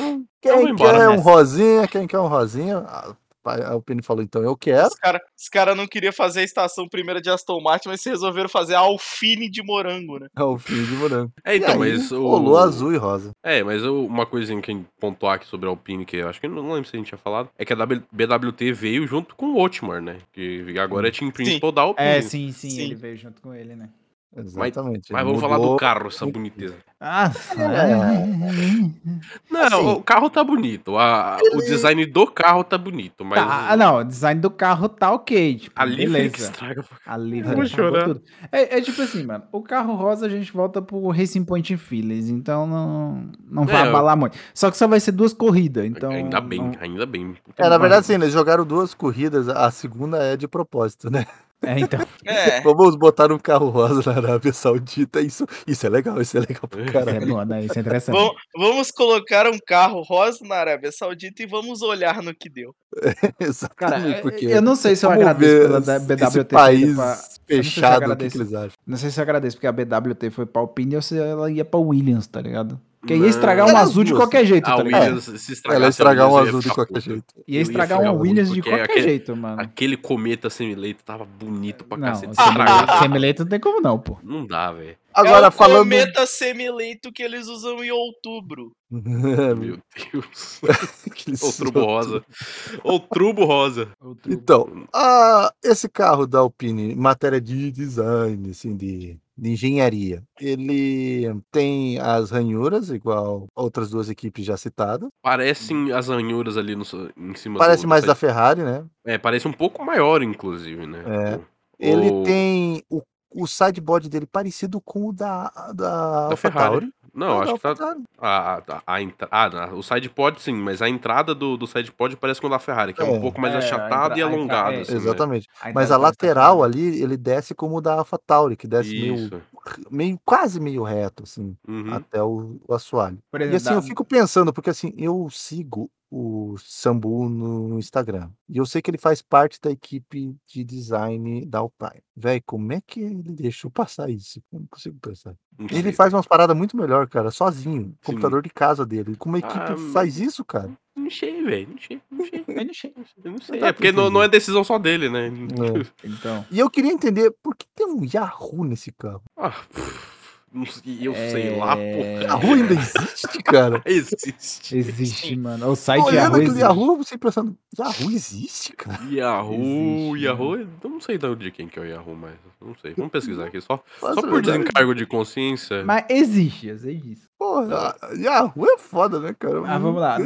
quem quer um nessa. rosinha, quem quer um rosinha? A, Alpine falou, então eu quero. Os caras cara não queriam fazer a estação primeira de Aston Martin, mas se resolveram fazer a Alfine de morango, né? Fim de morango. É, então, e aí, mas o... rolou azul e rosa. É, mas eu- uma coisinha que pontuar aqui sobre a Alpine, que eu acho que não, lembro se a gente tinha falado, é que a BWT veio junto com o Otmar, né? Que agora é Team Principal da Alpine. É, sim, sim, Sim. ele veio junto com ele, né? Exatamente. Mas ele vamos falar do carro, essa boniteza. Ah, É. Não, assim, o carro tá bonito. a- O design do carro tá bonito, mas. Tá, ah, não, o design do carro tá ok, tipo, A livery que estraga. A vou chorar. tudo. É, é tipo assim, mano, o carro rosa a gente volta pro Racing Point Phillies, então não, não vai É, abalar muito. Só que só vai ser duas corridas, então... ainda bem, não- ainda bem. É, na verdade, sim, eles jogaram duas corridas, a segunda é de propósito, né? É, então... É. Vamos botar um carro rosa na Arábia Saudita, isso, isso é legal, isso é legal pra Isso é caralho. bom, né? Isso é interessante. Vam- Vamos colocar um carro rosa na Arábia Saudita e vamos olhar no que deu. *laughs* Cara, Exatamente, porque eu não sei se eu agradeço pela BWT. país pra- fechado, o que, que eles acham? Não sei se eu agradeço, porque a BWT foi pra Alpine ou se ela ia pra Williams, tá ligado? Porque ia estragar um azul de qualquer jeito, A tá ligado? Williams, se estragasse Ela ia a estragar um azul de qualquer jeito. Ia estragar o Williams de qualquer aquele- jeito, mano. Aquele cometa semi-leito tava bonito pra Não, cacete. semi-leito não tem como não, pô. Não dá, velho. Agora, é o falando... cometa semi-leito que eles usam em outubro. *laughs* Meu Deus. *laughs* Outubro rosa. Outubro rosa. Então, ah, esse carro da Alpine, matéria de design, assim, de, de engenharia, ele tem as ranhuras, igual outras duas equipes já citadas. Parecem as ranhuras ali no, em cima Parece do, mais da Ferrari, né? É, parece um pouco maior, inclusive, né? É. Ele tem o, o sideboard dele parecido com o da, da, Da Ferrari. Não, É, acho da que tá. AlphaTauri. A, a, a entra- ah, o sidepod sim, mas a entrada do, do sidepod parece com o da Ferrari, que é, É. um pouco mais É, a achatada entra- e a entra- alongada. é, assim, né? Exatamente. Aí Mas tá- a tá- lateral ali, ele desce como o da AlphaTauri, que desce meio, Isso. meio, quase meio reto, assim, Uhum. até o, o assoalho. Por E exemplo, assim, eu fico pensando, porque assim, eu sigo o Sambu no Instagram. E eu sei que ele faz parte da equipe de design da Alpine. Véi, como é que ele deixou passar isso? Eu não consigo pensar. Não Ele faz umas paradas muito melhor, cara, sozinho. Computador de casa dele. Como a equipe Ah, faz isso, cara? Não sei, velho. Não sei, não sei. *laughs* Não sei. Não sei. dá É porque não, não é decisão só dele, né? É. *laughs* Então. E eu queria entender por que tem um Yahoo nesse carro. Ah, pff, eu sei lá, É. porra. Yahoo ainda existe, cara. *laughs* Existe. Existe, mano. O site Olhando Yahoo aquele existe. Yahoo, eu sempre pensando, Yahoo existe, cara. Yahoo, Existe, Yahoo, eu não sei de quem que é o Yahoo, mas não sei. Vamos pesquisar aqui só, só por verdade. desencargo de consciência. Mas existe, sei disso. Porra, Yahoo é foda, né, cara? Ah, vamos lá.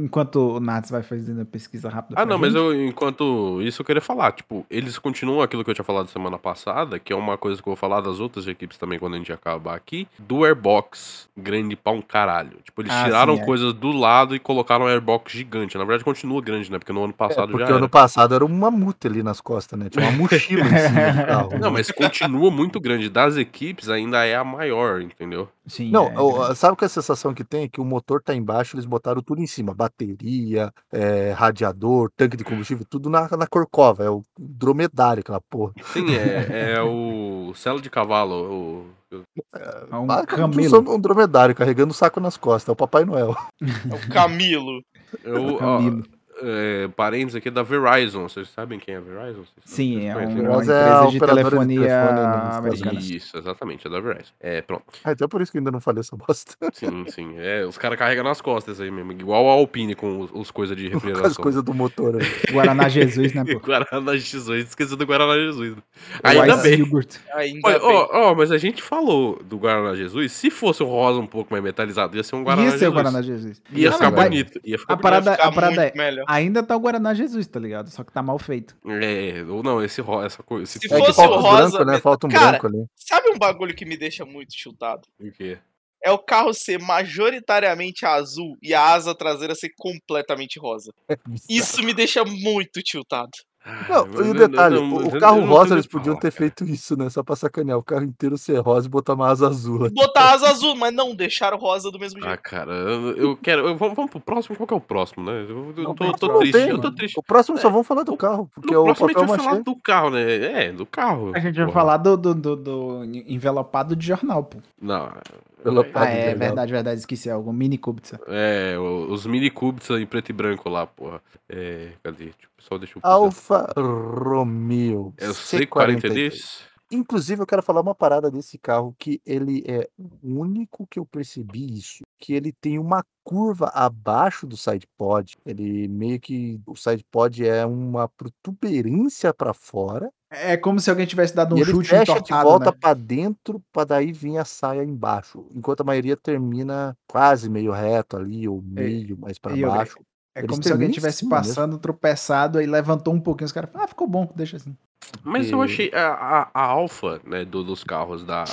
enquanto o Nats vai fazendo a pesquisa rápida. Ah, pra não, mas gente. eu, enquanto isso, eu queria falar. Tipo, eles continuam aquilo que eu tinha falado semana passada, que é uma coisa que eu vou falar das outras equipes também quando a gente acabar aqui, do Airbox grande pra um caralho. Tipo, eles Ah, tiraram sim, é. coisas do lado e colocaram um Airbox gigante. Na verdade, continua grande, né? Porque no ano É, passado porque já era. ano passado era uma multa ali nas costas, né? Tinha uma mochila em cima do *laughs* carro. Não, mas continua muito grande. Das equipes, ainda é a maior, entendeu? Sim, Não, é, o- grande. sabe que a sensação que tem? Que o motor tá embaixo, eles botaram tudo em cima. Bateria, é, radiador, tanque de combustível, tudo na, na corcova. É o dromedário, aquela porra. Sim, é, é o celo de cavalo. O... É um Ah, camelo. um dromedário carregando o saco nas costas. É o Papai Noel. É o Camilo. Eu, ó, Camilo. É, parênteses aqui da Verizon. Vocês sabem quem é a Verizon? Vocês- Sim, é um- uma Mas é a empresa de de telefonia Estados americana. Isso, exatamente, é da Verizon. É, pronto. Ah, então é por isso que eu ainda não falei essa bosta. Sim, sim. É, os caras carregam nas costas aí mesmo. Igual a Alpine com os, os coisas de Com as refrigeração. *laughs* coisas do motor ali. Guaraná Jesus, né, *laughs* pô? Guaraná Jesus. Esqueci do Guaraná Jesus. O Ainda bem. Yogurt. Ainda Olha, bem. Ó, ó, mas a gente falou do Guaraná Jesus. Se fosse um rosa um pouco mais metalizado, ia ser um Guaraná Ia ser Jesus. o Guaraná Jesus. Ia ficar bonito. Ia ficar A parada, a parada muito é, melhor. Ainda tá o Guaraná Jesus, tá ligado? Só que tá mal feito. É, ou não, esse rosa, essa coisa. Esse Se É fosse falta o rosa, branco, né? Falta um Cara, branco ali. Sabe um bagulho que me deixa muito chutado? O quê? É o carro ser majoritariamente azul e a asa traseira ser completamente rosa. *laughs* Isso me deixa muito tiltado. Não, mas e o eu- detalhe, eu- o, eu- o carro eu não rosa eles podiam falar, ter cara. feito isso, né? Só pra sacanear. O carro inteiro ser rosa e botar uma asa azul. Botar asa azul, mas não, deixaram rosa do mesmo Ah, jeito. cara, eu, eu quero. eu- vamos, vamos pro próximo? Qual que é o próximo, né? Eu, eu Não, tô, tô não triste, tem, eu tô triste. O próximo só vamos falar do carro, porque é o próximo a gente vai falar do carro, né? É, do carro. A gente vai porra. falar do, do, do, do envelopado de jornal, pô. Não. Envelopado. Ah, é verdade, verdade, esqueci algo. Mini Kubica. É, os mini cubes em preto e branco lá, porra. É, cadê? Tipo, só deixa eu Alfa Romeo. É o C43. C43? Inclusive, eu quero falar uma parada desse carro que ele é o único que eu percebi isso, que ele tem uma curva abaixo do side pod. Ele meio que o side pod é uma protuberância para fora. É como se alguém tivesse dado um e ele chute fecha de entortado, volta né? pra dentro, pra daí vir a saia embaixo, enquanto a maioria termina quase meio reto ali, ou meio mais pra e eu- baixo. É Eles como se alguém terminam em tivesse cima mesmo. passando, tropeçado, aí levantou um pouquinho, os caras falaram, ah, ficou bom, deixa assim. Mas eu Porque- achei a, a, a Alfa, né, do- dos carros da.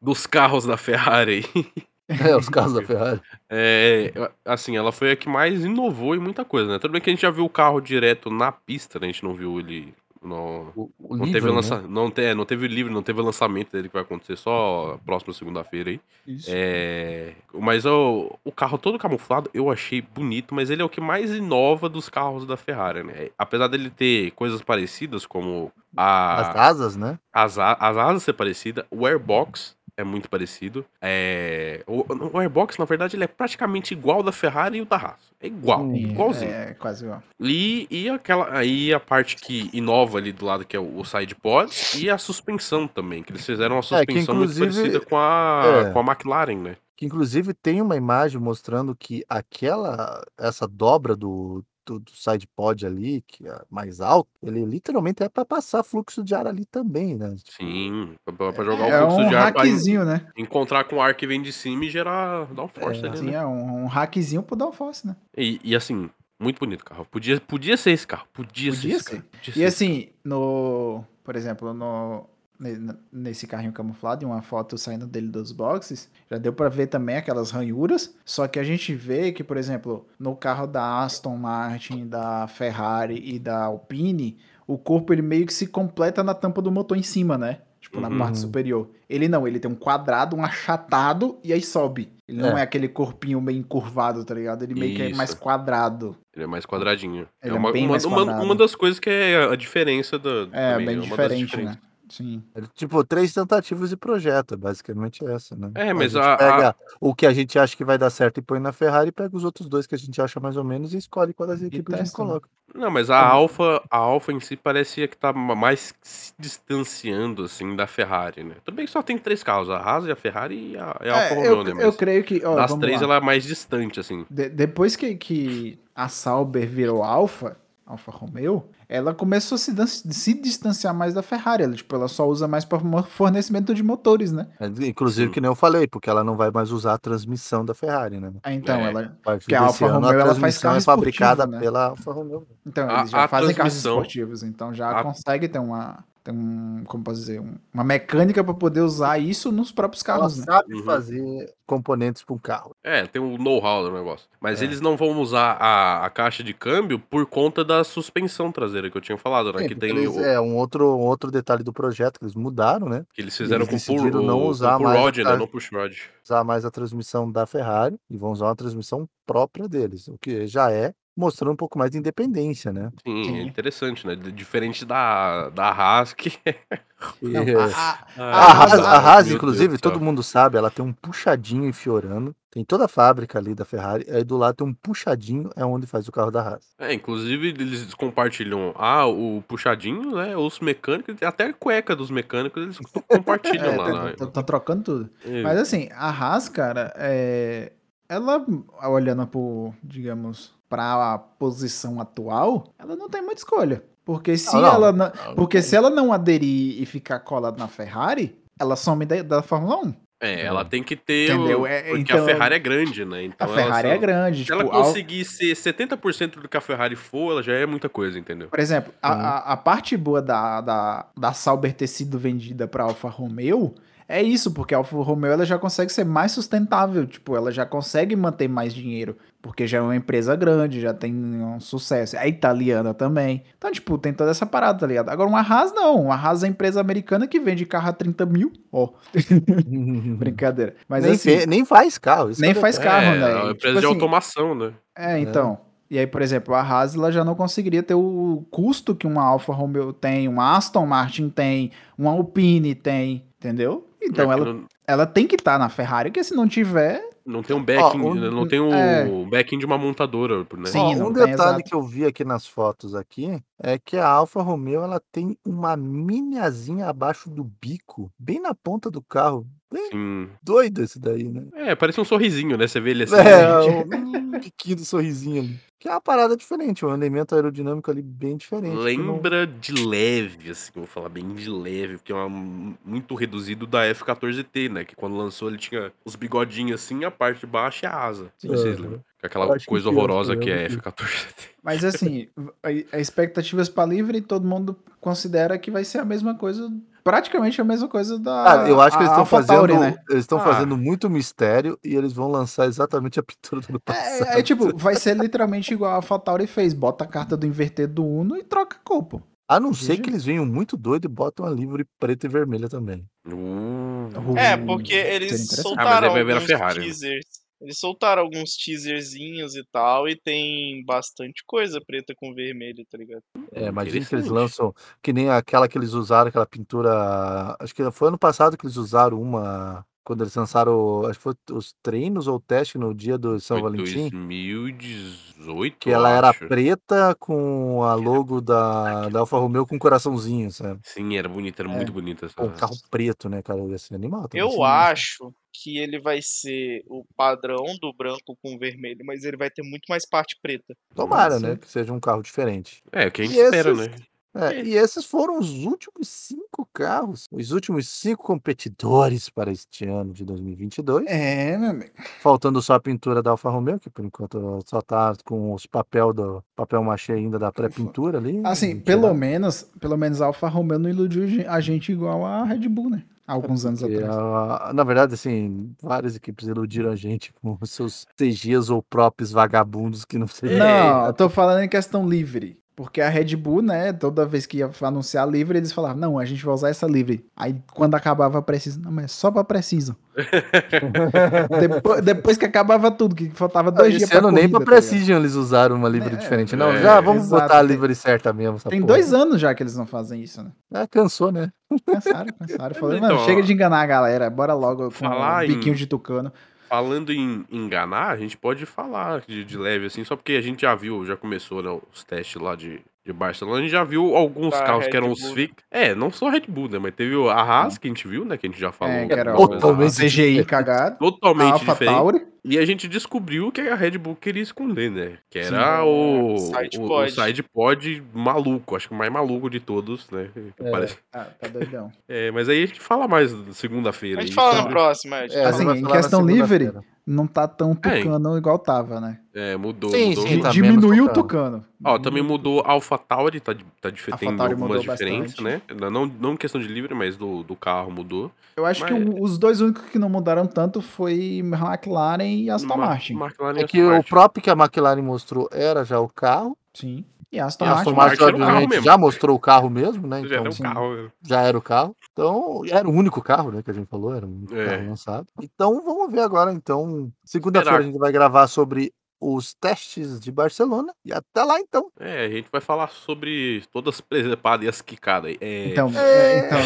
Dos carros da Ferrari. *laughs* É, os carros da Ferrari. *laughs* É, assim, ela foi a que mais inovou em muita coisa, né? Tudo bem que a gente já viu o carro direto na pista, né? A gente não viu ele no, O, o não, teve né? lança... não, te... não teve livre, não teve o lançamento dele que vai acontecer só próxima segunda-feira aí. Isso. É... Mas o, o carro todo camuflado eu achei bonito, mas ele é o que mais inova dos carros da Ferrari, né? Apesar dele ter coisas parecidas, como a... As asas, né? as, a- as asas ser parecida, o airbox é muito parecido. É... O, o airbox, na verdade, ele é praticamente igual ao da Ferrari e o da Haas. É igual, Hum, igualzinho. É, quase igual. E, e aquela aí a parte que inova ali do lado, que é o, o side pod, e a suspensão também, que eles fizeram uma É, suspensão muito inclusive- parecida com a, é. com a McLaren, né? Que inclusive tem uma imagem mostrando que aquela essa dobra do, do, do side pod ali, que é mais alto, ele literalmente é para passar fluxo de ar ali também, né? Tipo, Sim, pra, pra jogar É o fluxo um de ar hackzinho, né? encontrar com o ar que vem de cima e gerar dar um force É, ali, Sim, né? é um, um hackzinho pro Downforce, né? E, e assim, muito bonito o carro. Podia, podia ser esse carro. Podia, ser Podia esse ser. carro. Podia E ser. assim, no. Por exemplo, no. Ne- Nesse carrinho camuflado, em uma foto saindo dele dos boxes, já deu pra ver também aquelas ranhuras. Só que a gente vê que, por exemplo, no carro da Aston Martin, da Ferrari e da Alpine, o corpo ele meio que se completa na tampa do motor em cima, né? Tipo, na Uhum. parte superior. Ele não, ele tem um quadrado, um achatado e aí sobe. Ele não É. é aquele corpinho meio encurvado, tá ligado? Ele meio que é Isso. mais quadrado. Ele é mais quadradinho. Ele é é uma, bem uma, mais uma, quadrado. uma das coisas que é a diferença da. É, também, bem uma das diferente, né? Sim. ele, tipo, três tentativas de projeto, é basicamente essa, né? É, mas gente a- pega o que a gente acha que vai dar certo e põe na Ferrari, pega os outros dois que a gente acha mais ou menos e escolhe qual das equipes a gente né? coloca. Não, mas a Alfa, a Alfa em si parecia que tá ma- mais se distanciando, assim, da Ferrari, né? Que só tem três carros, a Haas, a Ferrari e a, e a Alfa É, Romeo, eu, né? eu creio que. Ó, das vamos três lá. ela é mais distante, assim. De- depois que, que a Sauber virou Alfa, Alfa Romeo, ela começou a se, se distanciar mais da Ferrari. Ela, tipo, ela só usa mais para fornecimento de motores, né? É, Inclusive, que nem eu falei, porque ela não vai mais usar a transmissão da Ferrari, né? Ah, Então, É. ela. A Porque a Alfa ano, Romeo, ela faz transmissão carro é fabricada né? pela Alfa Romeo. Então, A- eles já a fazem carros esportivos, então já a- consegue ter uma. Ter um, como posso dizer, um- uma mecânica para poder usar isso nos próprios Ela carros, né? sabe Uhum. fazer componentes para um carro. É, tem o know-how do negócio. Mas É. eles não vão usar a, a caixa de câmbio por conta da suspensão traseira que eu tinha falado, né? Sim, que tem eles- o, é um outro, um outro detalhe do projeto que eles mudaram, né? que eles fizeram eles com o não usar com o mais a rod, né? Não push rod. Usar mais a transmissão da Ferrari e vão usar uma transmissão própria deles, o que já é mostrando um pouco mais de independência, né? Sim, Sim. é interessante, né? Diferente da, da Haas, que... *laughs* Não, a- a- A Ah, Haas, a Haas, inclusive, Deus todo mundo sabe, ela tem um puxadinho em Fiorano. Tem toda a fábrica ali da Ferrari. Aí do lado tem um puxadinho, é onde faz o carro da Haas. É, inclusive eles compartilham ah, o puxadinho, né? Os mecânicos, até a cueca dos mecânicos eles *laughs* compartilham É, lá. tá, né? tá- tá trocando tudo. É, Mas assim, a Haas, cara, é... ela, olhando por, digamos, pra posição atual, ela não tem muita escolha. Porque se Não, não, ela não, não, porque não. se ela não aderir e ficar colada na Ferrari, ela some da, da Fórmula 1. É, ela tem que ter. Entendeu? O... É, Porque então- a Ferrari é grande, né? Então A ela Ferrari só- é grande, Se tipo, ela ao- conseguir ser 70% do que a Ferrari for, ela já é muita coisa, entendeu? Por exemplo, a, Uhum. a, a parte boa da, da, da Sauber ter sido vendida para Alfa Romeo é isso, porque a Alfa Romeo ela já consegue ser mais sustentável, tipo, ela já consegue manter mais dinheiro, porque já é uma empresa grande, já tem um sucesso. É italiana também. Então, tipo, tem toda essa parada, tá ligado? Agora, uma Haas não. Uma Haas é empresa americana que vende carro a 30 mil. Ó, *laughs* brincadeira. Mas nem, assim, fe- nem faz carro. isso nem é faz detalhe. carro, é, né? É uma Tipo empresa de assim, automação, né? é, então. E aí, por exemplo, a Haas ela já não conseguiria ter o custo que uma Alfa Romeo tem, uma Aston Martin tem, uma Alpine tem, entendeu? Então É ela, não, ela tem que estar na Ferrari, porque se não tiver, não tem um backing, Ó, um- né? não tem o é. backing de uma montadora, né? Sim, não um detalhe exato. que eu vi aqui nas fotos aqui é que a Alfa Romeo ela tem uma miniazinha abaixo do bico, bem na ponta do carro. Sim. Doido esse daí, né? É, parece um sorrisinho, né? Você vê ele assim. É, um biquinho do sorrisinho ali. Que é uma parada diferente, um elemento aerodinâmico ali bem diferente. que não- Lembra de leve, assim, eu vou falar bem de leve, porque é uma, muito reduzido da F-14T, né? Que quando lançou ele tinha os bigodinhos assim, a parte de baixo e a asa. Não sei se vocês lembram. Que é aquela que coisa eu horrorosa que que eu é lembro F-14T. Mas assim, a, a expectativas para livre, todo mundo considera que vai ser a mesma coisa, praticamente a mesma coisa da. Cara, eu acho que eles estão fazendo, né? eles estão Ah. fazendo muito mistério e eles vão lançar exatamente a pintura do ano passado. É, é tipo, vai ser literalmente igual a AlphaTauri fez. Bota a carta do inverter do Uno e troca a cor, pô. A não ser Veja. que eles venham muito doido e botam a livre preta e vermelha também. Uh, É, porque eles. Ah, mas soltaram aí vai ver a alguns Ferrari, né? teasers. Eles soltaram alguns teaserzinhos e tal, e tem bastante coisa preta com vermelho, tá ligado? É, imagina que eles lançam que nem aquela que eles usaram, aquela pintura. Acho que foi ano passado que eles usaram uma. Quando eles lançaram, acho que foi os treinos ou o teste no dia do São Foi Valentim. 2018, Que ela era acho. preta com a logo da, da Alfa Romeo com um coraçãozinho, sabe? Sim, era bonita, era É. muito bonita essa. Pô, um carro preto, né, cara? Ia ser animal. Eu acho que ele vai ser o padrão do branco com vermelho, mas ele vai ter muito mais parte preta. Tomara, Sim. né? Que seja um carro diferente. É, o que a gente E espera, esses- né? É, e esses foram os últimos cinco carros, os últimos cinco competidores para este ano de 2022. É, meu amigo. Faltando só a pintura da Alfa Romeo, que por enquanto só tá com os papel do papel machê ainda da pré-pintura ali. Assim, pelo menos, pelo menos a Alfa Romeo não iludiu a gente igual a Red Bull, né? Há alguns anos porque atrás. na verdade, assim, várias equipes iludiram a gente *laughs* com seus CGs ou próprios vagabundos que não sei. Não, eu tô falando em questão livre. Porque a Red Bull, né, toda vez que ia anunciar livre, eles falavam, não, a gente vai usar essa livre. Aí quando acabava a Precision, não, mas é só pra Precision. *laughs* depois, depois que acabava tudo, que faltava dois dias Esse pra ano nem corrida, pra tá? Precision eles usaram uma livre É, diferente. Não, é, já vamos exato, botar a livre certa mesmo. essa Tem porra. dois anos já que eles não fazem isso, né? Ah, cansou, né? Cansaram, cansaram. Então, mano, ó, chega de enganar a galera, bora logo com falar o biquinho em- de tucano. Falando em enganar, a gente pode falar de, de leve assim, só porque a gente já viu, já começou né, os testes lá de, de Barcelona, a gente já viu alguns Da carros Red que eram os Bull, né? FIC. É, não só Red Bull, né? Mas teve a Haas que a gente viu, né? Que a gente já falou. É, que era Totalmente. CGI cagado. A totalmente Alpha diferente. Tauri. E a gente descobriu que a Red Bull queria esconder, né? Que Sim. era o, Side o, o pod. side pod maluco, acho que o mais maluco de todos, né? que É. *laughs* parece. Ah, tá doidão. *laughs* É, mas aí a gente fala mais segunda-feira. A gente fala sobre- no próximo, Ed. É, Assim, em na questão livre. Não tá tão É, tucano igual tava, né? É, mudou. Sim, mudou. sim, tá Diminuiu o menos tucano. Ó, também mudou a AlphaTauri, tá, tá dif- tem AlphaTauri algumas mudou diferenças, né? Não, não questão de livre, mas do, do carro mudou. Eu acho que Mas- o- os dois únicos que não mudaram tanto foi McLaren e Aston Ma- Martin. McLaren É Aston que o Martin. próprio que a McLaren mostrou era já o carro. Sim. E Aston E Martin. Aston Martin Martin, era o carro obviamente, mesmo. já mostrou o carro mesmo, né? Já Então era um sim. carro. já era o carro. Então, era o único carro, né, que a gente falou, era o único É. carro lançado. Então, vamos ver agora, então, segunda-feira a gente vai gravar sobre os testes de Barcelona e até lá, então. É, a gente vai falar sobre todas as presepadas e as quicadas. aí. É, Então, É. é, então.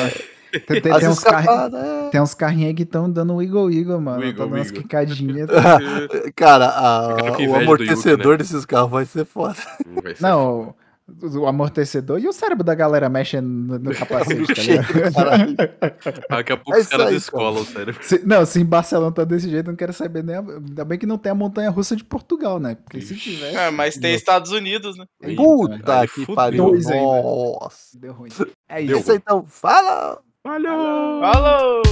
Tem, tem- tem uns escapadas, é. tem uns carrinhos aí que estão dando wiggle wiggle, mano. Wiggle, tá dando umas quicadinhas. *laughs* Cara, a- com o amortecedor Yuki, desses carros vai ser foda. vai ser Não, o, o amortecedor e o cérebro da galera mexe no, no *laughs* capacete, tá ligado? *laughs* Daqui a pouco É os caras descolam, sério. Se- não, se em Barcelona tá desse jeito, não quero saber nem. a- Ainda bem que não tem a montanha russa de Portugal, né? Porque se tivesse. É, mas tem Estados Unidos, né? Puta que pariu. Nossa. Deu ruim. É Deu isso. Aí, então, fala! Falhou! Falou!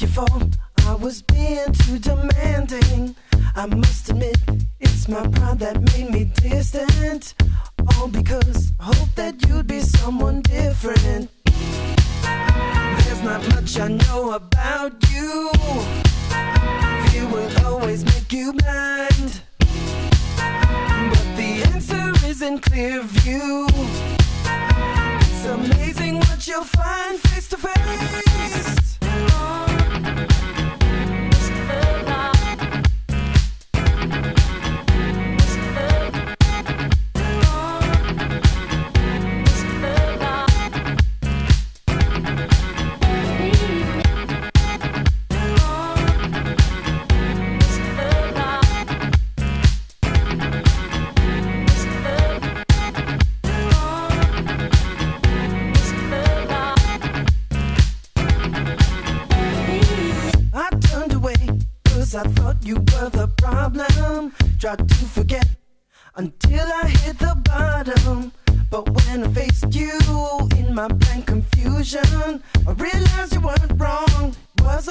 your fault.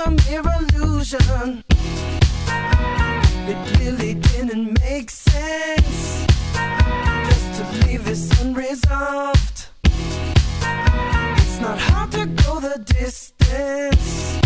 a mere illusion. It really didn't make sense just to leave this unresolved. It's not hard to go the distance.